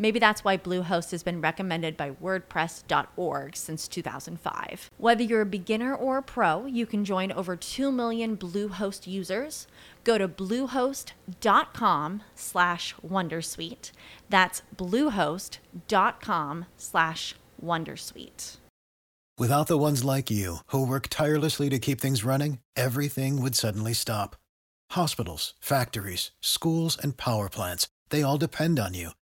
Maybe that's why Bluehost has been recommended by WordPress.org since 2005. Whether you're a beginner or a pro, you can join over 2 million Bluehost users. Go to bluehost.com slash Wondersuite. That's bluehost.com slash Wondersuite. Without the ones like you, who work tirelessly to keep things running, everything would suddenly stop. Hospitals, factories, schools, and power plants, they all depend on you.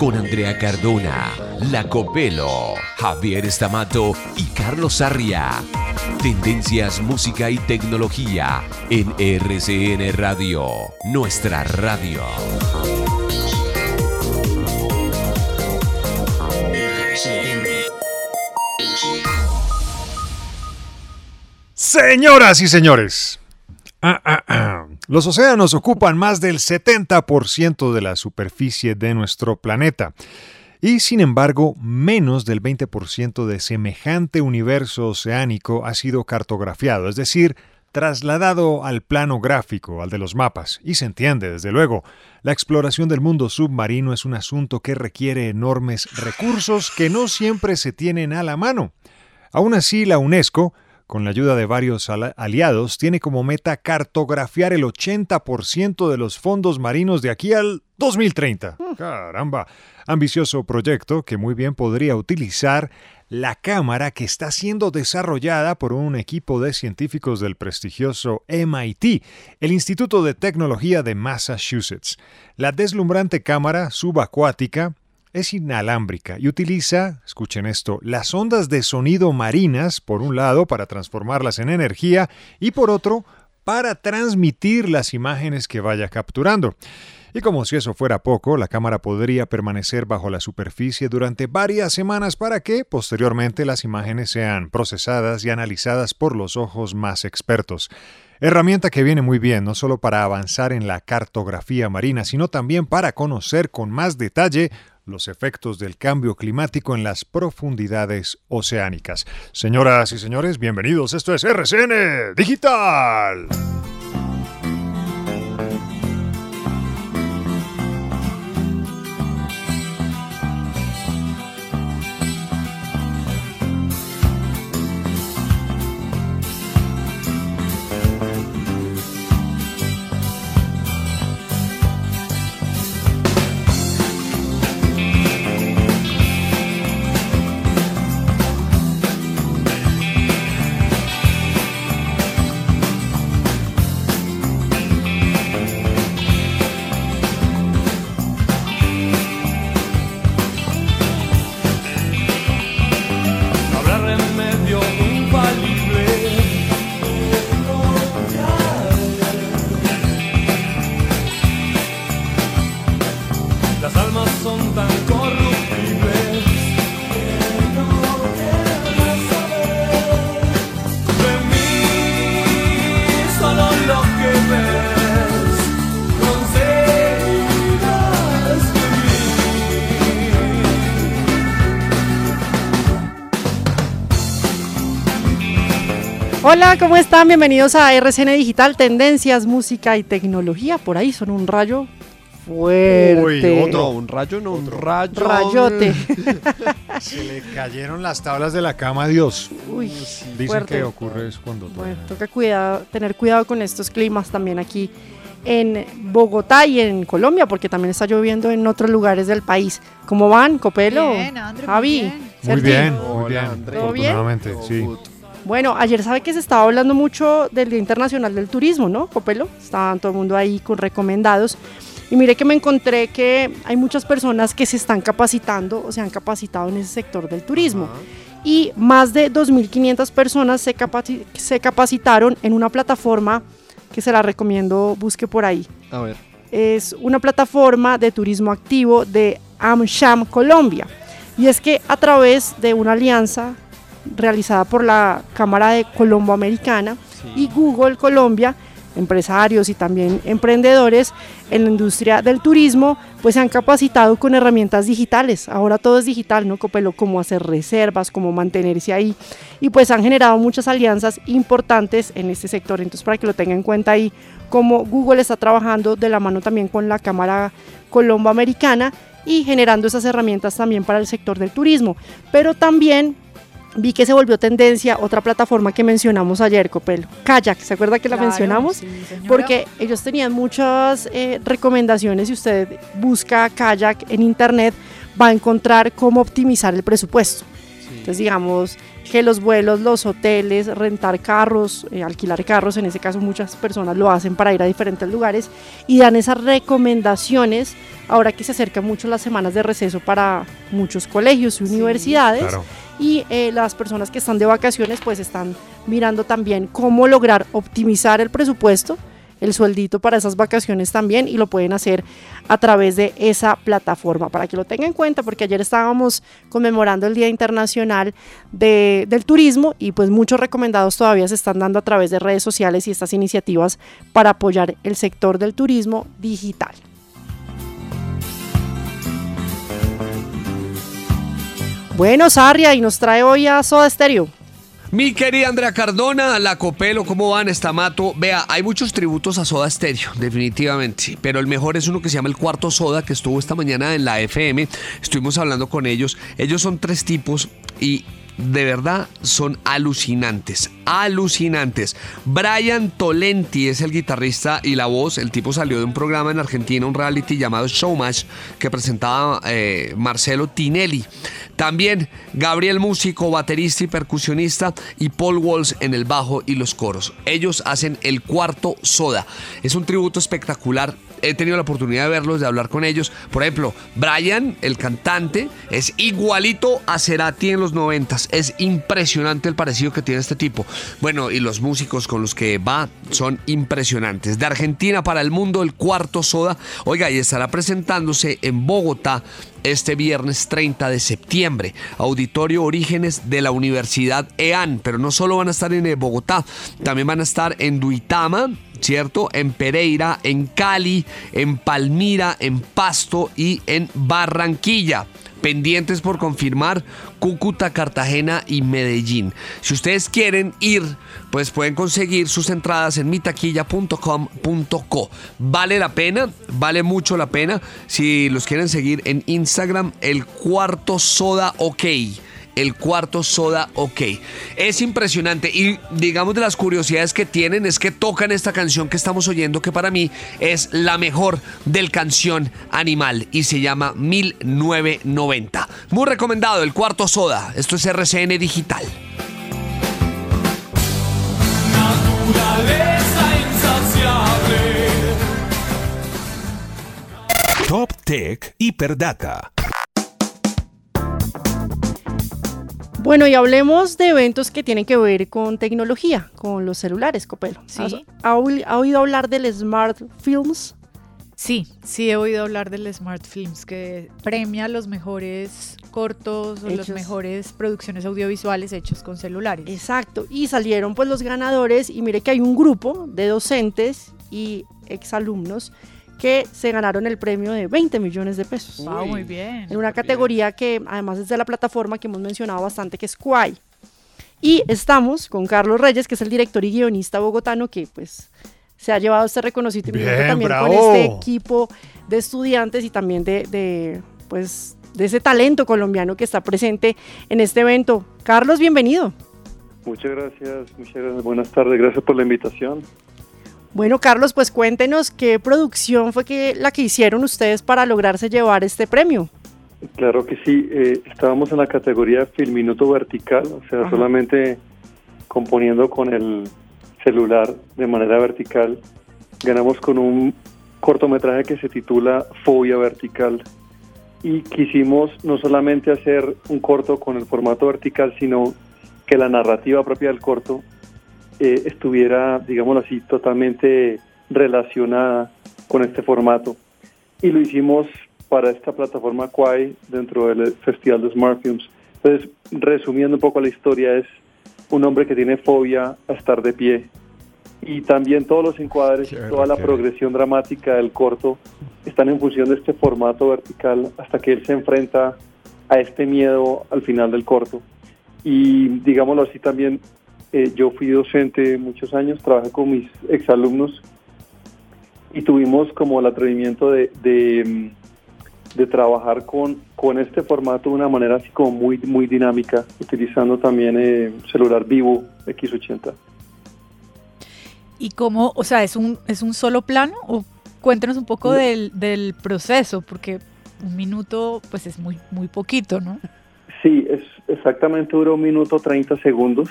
con Andrea Cardona, Lacopelo, Javier Stamato y Carlos Arria. Tendencias, música y tecnología en RCN Radio, nuestra radio. Señoras y señores, ah, ah, ah. Los océanos ocupan más del 70% de la superficie de nuestro planeta y sin embargo menos del 20% de semejante universo oceánico ha sido cartografiado, es decir, trasladado al plano gráfico, al de los mapas. Y se entiende, desde luego, la exploración del mundo submarino es un asunto que requiere enormes recursos que no siempre se tienen a la mano. Aún así, la UNESCO, con la ayuda de varios aliados, tiene como meta cartografiar el 80% de los fondos marinos de aquí al 2030. Caramba, ambicioso proyecto que muy bien podría utilizar la cámara que está siendo desarrollada por un equipo de científicos del prestigioso MIT, el Instituto de Tecnología de Massachusetts. La deslumbrante cámara subacuática es inalámbrica y utiliza, escuchen esto, las ondas de sonido marinas, por un lado, para transformarlas en energía y por otro, para transmitir las imágenes que vaya capturando. Y como si eso fuera poco, la cámara podría permanecer bajo la superficie durante varias semanas para que, posteriormente, las imágenes sean procesadas y analizadas por los ojos más expertos. Herramienta que viene muy bien no solo para avanzar en la cartografía marina, sino también para conocer con más detalle los efectos del cambio climático en las profundidades oceánicas. Señoras y señores, bienvenidos. Esto es RCN Digital. Hola, ¿cómo están? Bienvenidos a RCN Digital, Tendencias, Música y Tecnología. Por ahí son un rayo fuerte. Uy, otro. No, un rayo, no, un rayo. Rayote. Se le cayeron las tablas de la cama a Dios. Uy, Dicen fuerte. que ocurre eso cuando Bueno, toca cuidado, tener cuidado con estos climas también aquí en Bogotá y en Colombia, porque también está lloviendo en otros lugares del país. ¿Cómo van, Copelo? Bien, André, muy Javi. bien. Muy bien, muy Hola, bien. André. ¿Todo bien? Sí. Bueno, ayer sabe que se estaba hablando mucho del Día Internacional del Turismo, ¿no, Copelo? Estaban todo el mundo ahí con recomendados. Y mire que me encontré que hay muchas personas que se están capacitando o se han capacitado en ese sector del turismo. Y más de 2.500 personas se, capaci- se capacitaron en una plataforma que se la recomiendo, busque por ahí. A ver. Es una plataforma de turismo activo de AmSham Colombia. Y es que a través de una alianza realizada por la Cámara de Colombo Americana y Google Colombia, empresarios y también emprendedores en la industria del turismo, pues se han capacitado con herramientas digitales. Ahora todo es digital, ¿no, Copelo? Cómo hacer reservas, cómo mantenerse ahí. Y pues han generado muchas alianzas importantes en este sector. Entonces, para que lo tengan en cuenta ahí, cómo Google está trabajando de la mano también con la Cámara Colombo Americana y generando esas herramientas también para el sector del turismo. Pero también vi que se volvió tendencia otra plataforma que mencionamos ayer, Copelo, Kayak. ¿Se acuerda que la Claro, mencionamos? sí. Porque ellos tenían muchas eh, recomendaciones. Si usted busca kayak en internet, va a encontrar cómo optimizar el presupuesto. Entonces, digamos que los vuelos, los hoteles, rentar carros, eh, alquilar carros, en ese caso muchas personas lo hacen para ir a diferentes lugares y dan esas recomendaciones ahora que se acercan mucho las semanas de receso para muchos colegios y universidades Claro. y eh, las personas que están de vacaciones pues están mirando también cómo lograr optimizar el presupuesto, el sueldito para esas vacaciones también y lo pueden hacer a través de esa plataforma para que lo tengan en cuenta porque ayer estábamos conmemorando el Día Internacional de- del Turismo y pues muchos recomendados todavía se están dando a través de redes sociales y estas iniciativas para apoyar el sector del turismo digital. Bueno, Sarria, y nos trae hoy a Soda Stereo. Mi querida Andrea Cardona, la Copelo, ¿cómo van? Estamato. Vea, hay muchos tributos a Soda Stereo, definitivamente. Pero el mejor es uno que se llama el Cuarto Soda, que estuvo esta mañana en la FM. Estuvimos hablando con ellos. Ellos son tres tipos y de verdad son alucinantes. Alucinantes. Brian Tolenti es el guitarrista y la voz. El tipo salió de un programa en Argentina, un reality llamado Showmatch, que presentaba eh, Marcelo Tinelli. También Gabriel Músico, baterista y percusionista, y Paul Walsh en el bajo y los coros. Ellos hacen el cuarto soda. Es un tributo espectacular. He tenido la oportunidad de verlos, de hablar con ellos. Por ejemplo, Brian, el cantante, es igualito a Cerati en los noventas. Es impresionante el parecido que tiene este tipo. Bueno, y los músicos con los que va son impresionantes. De Argentina para el mundo, el cuarto soda. Oiga, y estará presentándose en Bogotá este viernes 30 de septiembre. Auditorio Orígenes de la Universidad EAN. Pero no solo van a estar en eh, Bogotá, también van a estar en Duitama, ¿cierto? En Pereira, en Cali, en Palmira, en Pasto y en Barranquilla. Pendientes por confirmar Cúcuta, Cartagena y Medellín. Si ustedes quieren ir, pues pueden conseguir sus entradas en mitaquilla.com.co. Vale la pena, vale mucho la pena. Si los quieren seguir en Instagram, el cuarto soda ok el cuarto soda ok. Es impresionante y digamos de las curiosidades que tienen es que tocan esta canción que estamos oyendo que para mí es la mejor del canción animal y se llama 1990. Muy recomendado el cuarto soda. Esto es RCN Digital. Top Tech Hiperdata. Bueno, y hablemos de eventos que tienen que ver con tecnología, con los celulares, Copelo. Sí. ¿Has- ¿Ha, oí- ha oído hablar del Smart Films? Sí, sí he oído hablar del Smart Films que premia los mejores cortos o las mejores producciones audiovisuales hechos con celulares. Exacto, y salieron pues los ganadores y mire que hay un grupo de docentes y exalumnos que se ganaron el premio de 20 millones de pesos. Wow, muy bien. en una categoría que además es de la plataforma que hemos mencionado bastante, que es Kwai. Y estamos con Carlos Reyes, que es el director y guionista bogotano, que pues se ha llevado este reconocimiento Bien, también bravo. con este equipo de estudiantes y también de, de, pues, de ese talento colombiano que está presente en este evento. Carlos, bienvenido. Muchas gracias, muchas gracias. Buenas tardes, gracias por la invitación. Bueno, Carlos, pues cuéntenos qué producción fue que la que hicieron ustedes para lograrse llevar este premio. Claro que sí, eh, estábamos en la categoría Filminuto Vertical, o sea, Ajá. solamente componiendo con el celular de manera vertical. Ganamos con un cortometraje que se titula Fobia Vertical y quisimos no solamente hacer un corto con el formato vertical, sino que la narrativa propia del corto eh, estuviera, digámoslo así, totalmente relacionada con este formato. Y lo hicimos para esta plataforma Quai dentro del Festival de Smart Films. Entonces, resumiendo un poco la historia, es un hombre que tiene fobia a estar de pie. Y también todos los encuadres, Qué toda la progresión dramática del corto están en función de este formato vertical hasta que él se enfrenta a este miedo al final del corto. Y digámoslo así también, eh, yo fui docente muchos años, trabajé con mis exalumnos y tuvimos como el atrevimiento de, de, mm, de trabajar con, con este formato de una manera así como muy, muy dinámica, utilizando también eh, celular vivo X80. ¿Y cómo, o sea, es un, es un solo plano? O cuéntanos un poco del, del proceso, porque un minuto pues es muy, muy poquito, ¿no? Sí, es exactamente dura un minuto 30 segundos.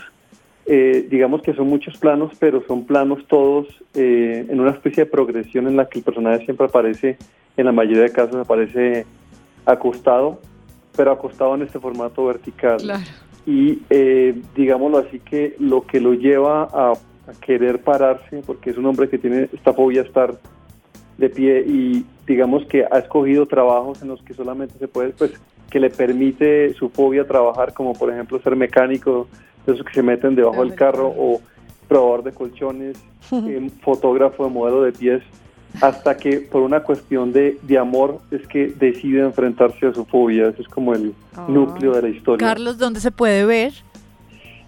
Eh, digamos que son muchos planos, pero son planos todos eh, en una especie de progresión en la que el personaje siempre aparece, en la mayoría de casos aparece acostado, pero acostado en este formato vertical. Claro. Y eh, digámoslo así que lo que lo lleva a, a querer pararse, porque es un hombre que tiene esta fobia estar de pie y digamos que ha escogido trabajos en los que solamente se puede, pues, que le permite su fobia trabajar, como por ejemplo ser mecánico, esos que se meten debajo del carro, o probador de colchones, eh, fotógrafo de modelo de pies, hasta que por una cuestión de, de amor es que decide enfrentarse a su fobia. Ese es como el Ah. núcleo de la historia. Carlos, ¿dónde se puede ver?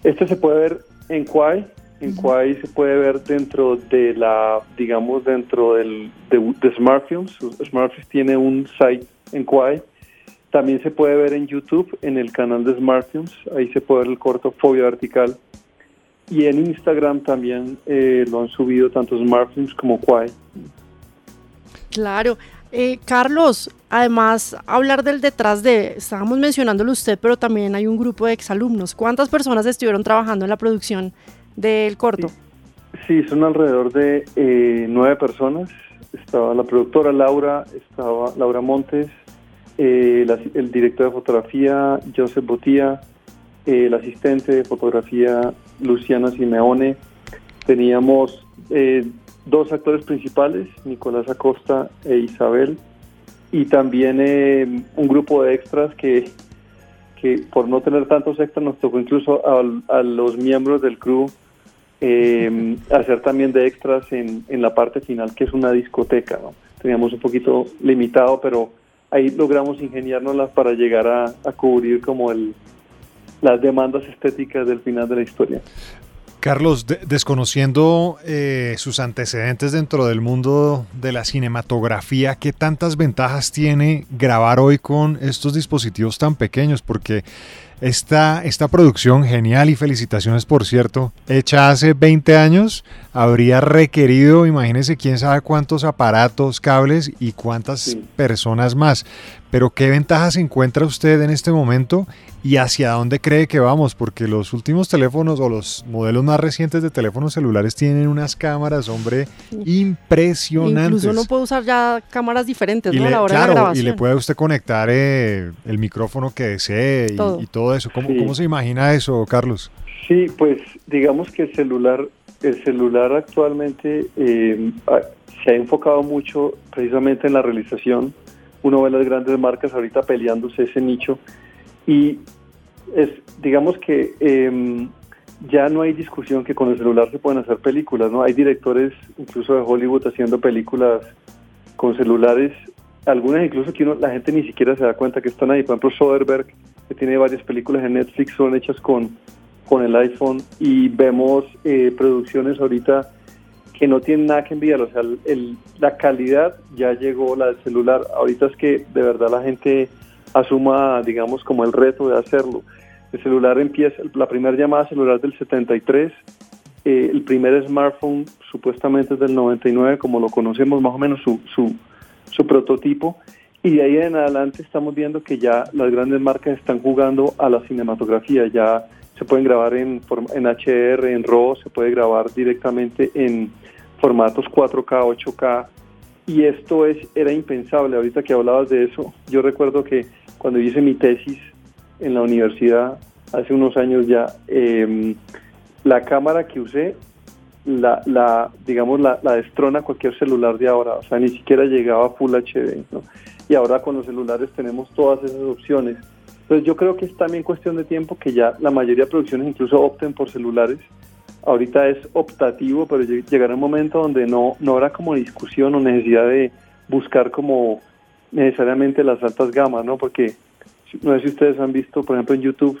Este se puede ver en Quai. En Quai se puede ver dentro de la, digamos, dentro del, de, de Smart Films. Smart Films tiene un site en Quai. También se puede ver en YouTube, en el canal de Smart Films. Ahí se puede ver el corto Fobia Vertical. Y en Instagram también eh, lo han subido tanto Smart Films como Quai. Claro. Eh, Carlos, además, hablar del detrás de, estábamos mencionándolo usted, pero también hay un grupo de exalumnos. ¿Cuántas personas estuvieron trabajando en la producción del corto? Sí, son alrededor de eh, nueve personas. Estaba la productora Laura, estaba Laura Montes, eh, el director de fotografía Joseph Botía, eh, el asistente de fotografía Luciana Simeone. Teníamos eh, dos actores principales, Nicolás Acosta e Isabel, y también eh, un grupo de extras que, que por no tener tantos extras nos tocó incluso a, los miembros del crew hacer también de extras en, la parte final, que es una discoteca. Teníamos un poquito limitado, pero ahí logramos ingeniárnoslas para llegar a, a cubrir como el, las demandas estéticas del final de la historia. Carlos, de- desconociendo eh, sus antecedentes dentro del mundo de la cinematografía, ¿qué tantas ventajas tiene grabar hoy con estos dispositivos tan pequeños? Porque esta, esta producción, genial y felicitaciones por cierto, hecha hace 20 años, habría requerido, imagínese quién sabe cuántos aparatos, cables y cuántas Sí. personas más. Pero ¿qué ventajas encuentra usted en este momento y hacia dónde cree que vamos? Porque los últimos teléfonos o los modelos más recientes de teléfonos celulares tienen unas cámaras, hombre, impresionantes. Incluso uno puede usar ya cámaras diferentes y ¿no? le, a la hora de la claro, y le puede usted conectar eh, el micrófono que desee y Todo. y todo eso. ¿Cómo, Sí. ¿Cómo se imagina eso, Carlos? Sí, pues digamos que el celular, el celular actualmente eh, se ha enfocado mucho precisamente en la realización. Uno ve las grandes marcas ahorita peleándose ese nicho y es, digamos que eh, ya no hay discusión que con el celular se pueden hacer películas, ¿no? Hay directores incluso de Hollywood haciendo películas con celulares, algunas incluso que la gente ni siquiera se da cuenta que están ahí. Por ejemplo, Soderbergh, que tiene varias películas en Netflix, son hechas con, con el iPhone y vemos eh, producciones ahorita que no tienen nada que enviar. O sea, el, la calidad ya llegó, la del celular. Ahorita es que de verdad la gente asuma, digamos, como el reto de hacerlo. El celular empieza, la primera llamada celular del 73, eh, el primer smartphone supuestamente es del 99, como lo conocemos más o menos su, su, su prototipo. Y de ahí en adelante estamos viendo que ya las grandes marcas están jugando a la cinematografía, ya se pueden grabar en, en HR, en RAW, se puede grabar directamente en formatos 4K, 8K, y esto es era impensable. Ahorita que hablabas de eso, yo recuerdo que cuando hice mi tesis en la universidad hace unos años ya, em, la cámara que usé, la, la digamos, la, la, destrona cualquier celular de ahora, o sea, ni siquiera llegaba a Full HD, ¿no? Y ahora con los celulares tenemos todas esas opciones. Entonces yo creo que es también cuestión de tiempo que ya la mayoría de producciones incluso opten por celulares. Ahorita es optativo, pero llegará un momento donde no, no habrá como discusión o necesidad de buscar como necesariamente las altas gamas, ¿no? Porque no sé si ustedes han visto, por ejemplo, en YouTube,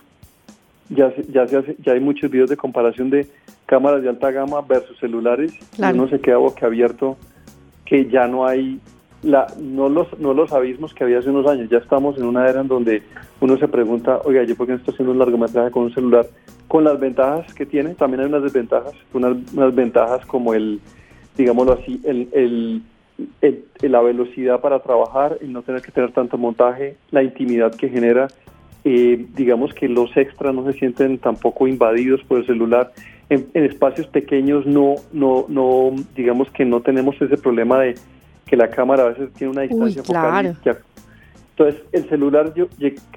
ya, ya, se hace, ya hay muchos videos de comparación de cámaras de alta gama versus celulares y uno se queda boquiabierto que ya no hay la, no, los, no los abismos que había hace unos años. Ya estamos en una era en donde uno se pregunta, oiga, ¿yo por qué no estoy haciendo un largometraje con un celular? Con las ventajas que tiene, también hay unas desventajas. Unas, unas ventajas como el, digámoslo así, el, el, la velocidad para trabajar, el no tener que tener tanto montaje, la intimidad que genera. Eh, digamos que los extras no se sienten tampoco invadidos por el celular. En, en espacios pequeños no, no, no, digamos que no tenemos ese problema de que la cámara a veces tiene una distancia focal. Entonces, el celular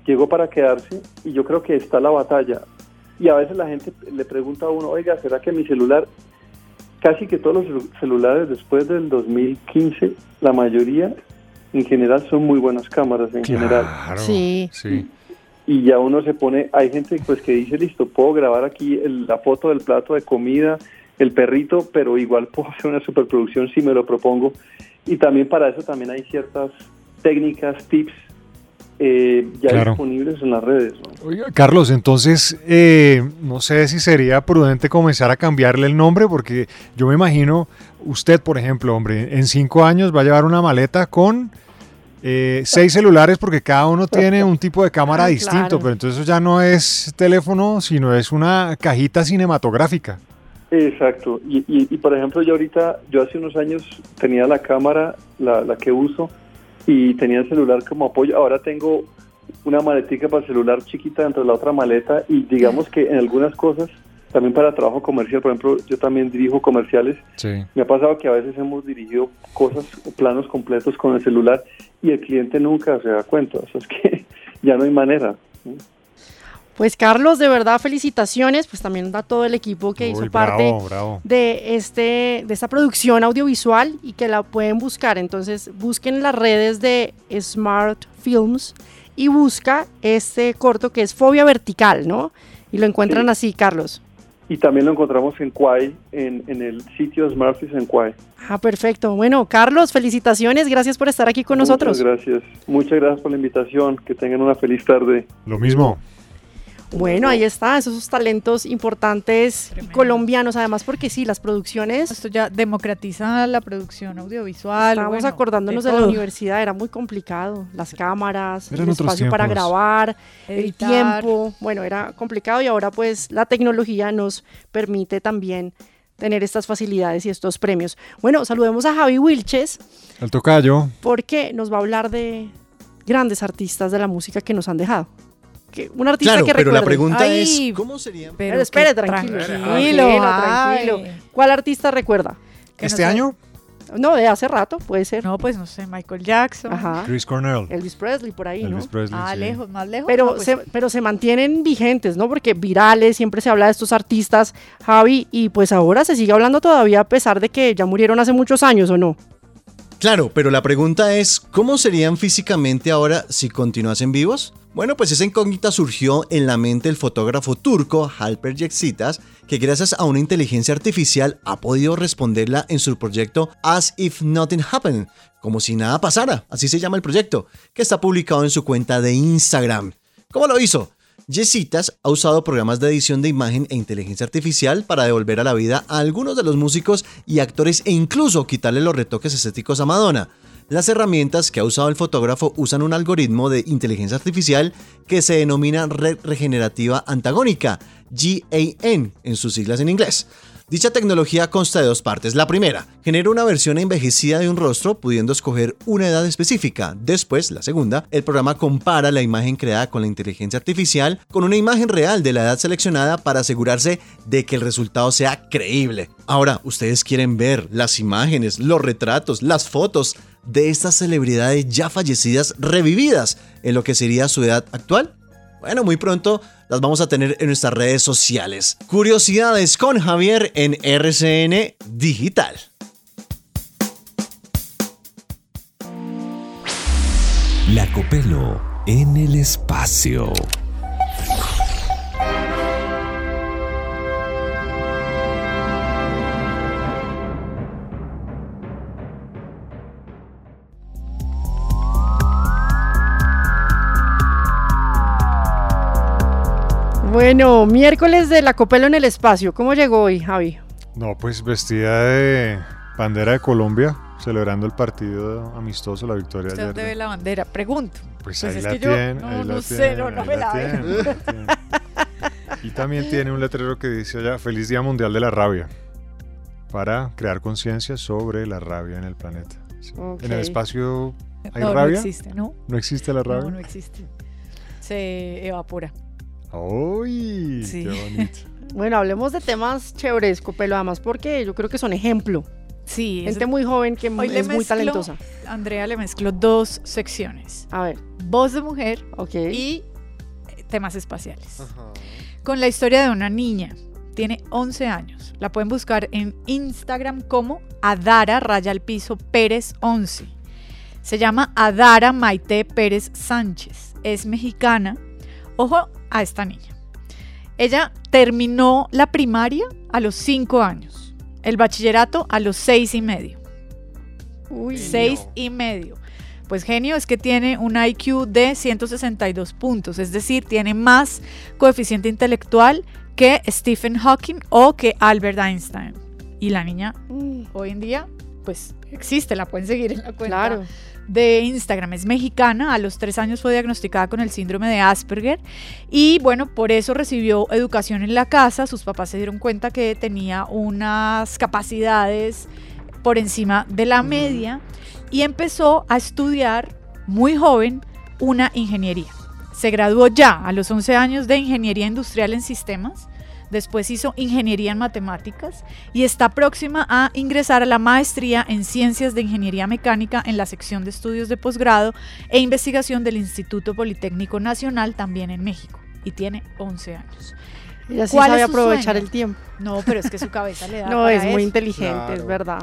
llegó para quedarse y yo creo que está la batalla. Y a veces la gente le pregunta a uno, oiga, ¿será que mi celular, casi que todos los celulares después del 2015, la mayoría en general son muy buenas cámaras en general. Sí. sí. Y ya uno se pone, hay gente pues que dice, listo, puedo grabar aquí la foto del plato de comida, el perrito, pero igual puedo hacer una superproducción si me lo propongo. Y también para eso también hay ciertas técnicas, tips eh, ya disponibles en las redes. Carlos, entonces eh, no sé si sería prudente comenzar a cambiarle el nombre porque yo me imagino usted, por ejemplo, hombre, en cinco años va a llevar una maleta con eh, seis celulares porque cada uno tiene un tipo de cámara distinto, pero entonces eso ya no es teléfono, sino es una cajita cinematográfica. Exacto, y, y, por ejemplo yo ahorita, yo hace unos años tenía la cámara, la, la, que uso, y tenía el celular como apoyo, ahora tengo una maletica para el celular chiquita dentro de la otra maleta y digamos que en algunas cosas, también para trabajo comercial, por ejemplo, yo también dirijo comerciales, me ha pasado que a veces hemos dirigido cosas, planos completos con el celular y el cliente nunca se da cuenta, o sea, es que ya no hay manera. Pues Carlos, de verdad felicitaciones, pues también a todo el equipo que hizo parte de este de esta producción audiovisual y que la pueden buscar. Entonces, busquen las redes de Smart Films y busca este corto que es Fobia Vertical, ¿no? Y lo encuentran así, Carlos. Y también lo encontramos en Quai, en, en el sitio Smart Films en Quai. Ah, perfecto. Bueno, Carlos, felicitaciones, gracias por estar aquí con nosotros. Muchas gracias. Muchas gracias por la invitación. Que tengan una feliz tarde. Lo mismo. Bueno, ahí está, esos talentos importantes colombianos, además porque sí, las producciones... Esto ya democratiza la producción audiovisual. Estamos acordándonos de, la universidad, era muy complicado, las cámaras, el espacio para grabar, el tiempo, bueno, era complicado y ahora pues la tecnología nos permite también tener estas facilidades y estos premios. Bueno, saludemos a Javi Wilches. El tocayo. Porque nos va a hablar de grandes artistas de la música que nos han dejado un artista claro, que pero la pregunta es, ¿cómo sería? Pero, espere, tranquilo, tranquilo, tranquilo, ¿Cuál artista recuerda? ¿Este año? No, de hace rato, puede ser. No, pues no sé, Michael Jackson. Ajá. Chris Cornell. Elvis Presley, por ahí, Elvis ¿no? Presley, ah, sí. lejos, más lejos. Pero, pues se, pero se mantienen vigentes, ¿no? Porque virales, siempre se habla de estos artistas, Javi, y pues ahora se sigue hablando todavía a pesar de que ya murieron hace muchos años, ¿o no? Claro, pero la pregunta es, ¿cómo serían físicamente ahora si continuasen vivos? Bueno, pues esa incógnita surgió en la mente del fotógrafo turco Halper Yeksitas, que gracias a una inteligencia artificial ha podido responderla en su proyecto As If Nothing Happened, como si nada pasara, así se llama el proyecto, que está publicado en su cuenta de Instagram. ¿Cómo lo hizo? Yesitas ha usado programas de edición de imagen e inteligencia artificial para devolver a la vida a algunos de los músicos y actores e incluso quitarle los retoques estéticos a Madonna. Las herramientas que ha usado el fotógrafo usan un algoritmo de inteligencia artificial que se denomina red regenerativa antagónica, GAN en sus siglas en inglés. Dicha tecnología consta de dos partes. La primera, genera una versión envejecida de un rostro pudiendo escoger una edad específica. Después, la segunda, el programa compara la imagen creada con la inteligencia artificial con una imagen real de la edad seleccionada para asegurarse de que el resultado sea creíble. Ahora, ustedes quieren ver las imágenes, los retratos, las fotos de estas celebridades ya fallecidas revividas en lo que sería su edad actual? Bueno, muy pronto las vamos a tener en nuestras redes sociales. Curiosidades con Javier en RCN Digital. La Copelo en el espacio. Bueno, miércoles de la Copelo en el espacio. ¿Cómo llegó hoy, Javi? No, pues vestida de bandera de Colombia, celebrando el partido amistoso, la victoria ¿Usted ayer. dónde ve la bandera? Pregunto. Pues, Pues ahí es la que yo tiene, no, ahí la no sé, tiene, no, no ahí me la veo. la tiene. Y también tiene un letrero que dice allá, Feliz Día Mundial de la Rabia, para crear conciencia sobre la rabia en el planeta. Sí. En el espacio hay no, rabia. no existe, ¿no? ¿No existe la rabia? No, no existe. Se evapora. ¡Uy! Sí. ¡Qué bonito! Bueno, hablemos de temas chéveres, Copelo, además porque yo creo que son ejemplo. Sí, Gente muy joven que Hoy le es muy talentosa. Andrea le mezcló dos secciones. A ver, Voz de mujer y eh, temas espaciales. Con la historia de una niña. Tiene 11 años. La pueden buscar en Instagram como Adara Raya al Piso Pérez 11. Se llama Adara Maite Pérez Sánchez. Es mexicana. Ojo a esta niña. Ella terminó la primaria a los 5 años. El bachillerato a los 6 y medio. Uy, Seis y medio. Pues genio es que tiene un IQ de 162 puntos, es decir, tiene más coeficiente intelectual que Stephen Hawking o que Albert Einstein. Y la niña Mm, hoy en día, pues existe, la pueden seguir en la cuenta claro. de Instagram. Es mexicana, a los tres años fue diagnosticada con el síndrome de Asperger y bueno, por eso recibió educación en la casa. Sus papás se dieron cuenta que tenía unas capacidades por encima de la media y empezó a estudiar muy joven una ingeniería. Se graduó ya a los 11 años de ingeniería industrial en sistemas. Después hizo ingeniería en matemáticas y está próxima a ingresar a la maestría en ciencias de ingeniería mecánica en la sección de estudios de posgrado e investigación del Instituto Politécnico Nacional también en México. Y tiene 11 años. Ella sí ¿Cuál sabe es aprovechar sueño? el tiempo. No, pero es que su cabeza le da No, para es muy inteligente, es verdad.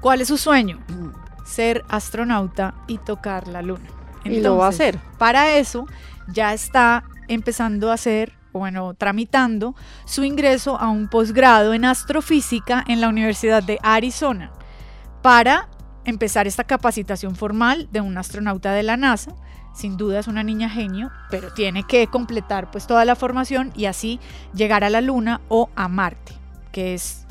¿Cuál es su sueño? Ser astronauta y tocar la luna. y lo va a hacer. Para eso ya está empezando a hacer, bueno, tramitando su ingreso a un posgrado en astrofísica en la Universidad de Arizona para empezar esta capacitación formal de un astronauta de la NASA. Sin duda es una niña genio, pero tiene que completar pues toda la formación y así llegar a la Luna o a Marte, que es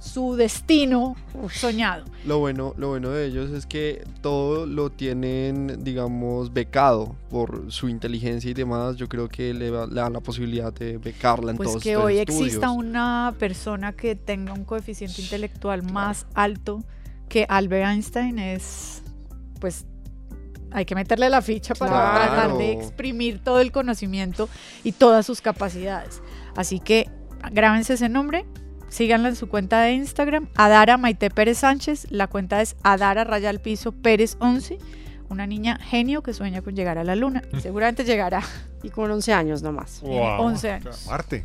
su destino soñado. Lo bueno, lo bueno de ellos es que todo lo tienen, digamos, becado por su inteligencia y demás. Yo creo que le, va- le dan la posibilidad de becarla en Pues todos que hoy estudios. exista una persona que tenga un coeficiente intelectual más alto que Albert Einstein es, pues, hay que meterle la ficha para Claro. tratar de exprimir todo el conocimiento y todas sus capacidades. Así que grábense ese nombre, síganla en su cuenta de Instagram, Adara Maite Pérez Sánchez, la cuenta es Adara Raya al Piso Pérez 11, una niña genio que sueña con llegar a la luna y seguramente llegará. Y con 11 años nomás. Tiene 11 años. Marte.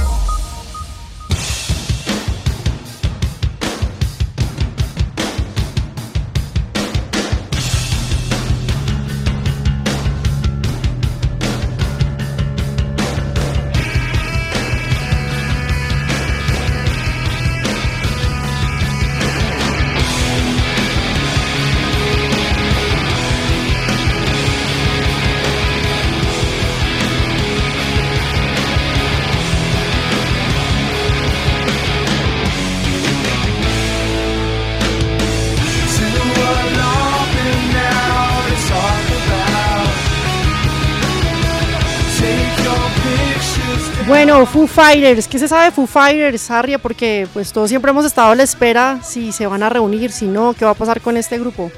Bueno, Foo Fighters, ¿qué se sabe de Foo Fighters, Arria? Porque pues todos siempre hemos estado a la espera si se van a reunir, si no, ¿qué va a pasar con este grupo?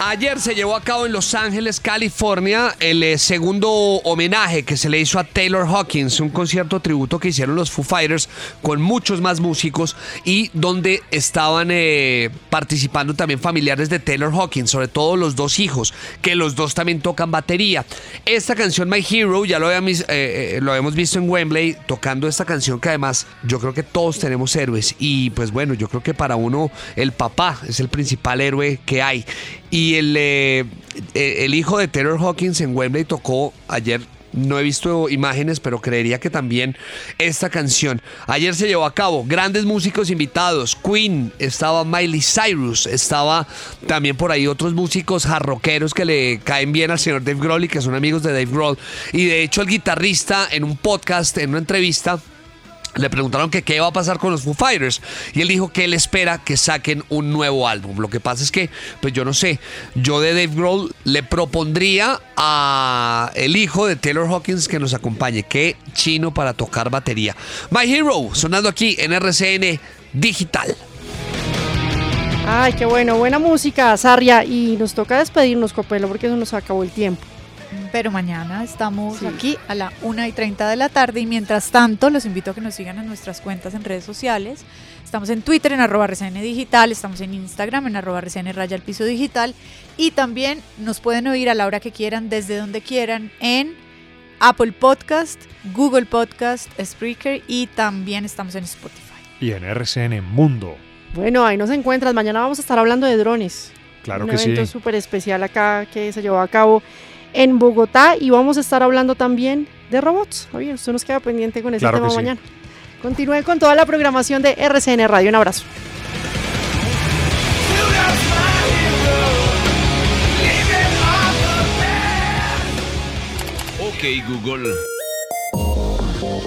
Ayer se llevó a cabo en Los Ángeles, California, el eh, segundo homenaje que se le hizo a Taylor Hawkins, un concierto tributo que hicieron los Foo Fighters con muchos más músicos y donde estaban eh, participando también familiares de Taylor Hawkins, sobre todo los dos hijos, que los dos también tocan batería. Esta canción My Hero ya lo eh, lo habíamos visto en Wembley tocando esta canción que además yo creo que todos tenemos héroes y pues bueno, yo creo que para uno el papá es el principal héroe que hay. Y el, eh, el hijo de Taylor Hawkins en Wembley tocó ayer no he visto imágenes, pero creería que también esta canción. Ayer se llevó a cabo grandes músicos invitados. Queen, estaba Miley Cyrus, estaba también por ahí otros músicos jarroqueros que le caen bien al señor Dave Grohl y que son amigos de Dave Grohl. Y de hecho el guitarrista en un podcast, en una entrevista, le preguntaron que qué va a pasar con los Foo Fighters y él dijo que él espera que saquen un nuevo álbum. Lo que pasa es que, pues yo no sé, yo de Dave Grohl le propondría a el hijo de Taylor Hawkins que nos acompañe. Qué chino para tocar batería. My Hero, sonando aquí en RCN Digital. Ay, qué bueno, buena música, Sarria. Y nos toca despedirnos, Copelo, porque eso nos acabó el tiempo. Pero mañana estamos aquí a la 1 y 30 de la tarde y mientras tanto los invito a que nos sigan en nuestras cuentas en redes sociales. Estamos en Twitter en arroba RCN Digital, estamos en Instagram en arroba RCN Raya al Piso Digital y también nos pueden oír a la hora que quieran, desde donde quieran, en Apple Podcast, Google Podcast, Spreaker y también estamos en Spotify. Y en RCN Mundo. Bueno, ahí nos encuentras. Mañana vamos a estar hablando de drones. Claro Un que sí. evento súper especial acá que se llevó a cabo en Bogotá y vamos a estar hablando también de robots. Javier, usted nos queda pendiente con ese Claro tema que sí. mañana. Continúe con toda la programación de RCN Radio. Un abrazo. Ok Google.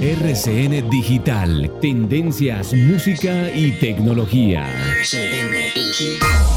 RCN Digital, tendencias, música y tecnología. With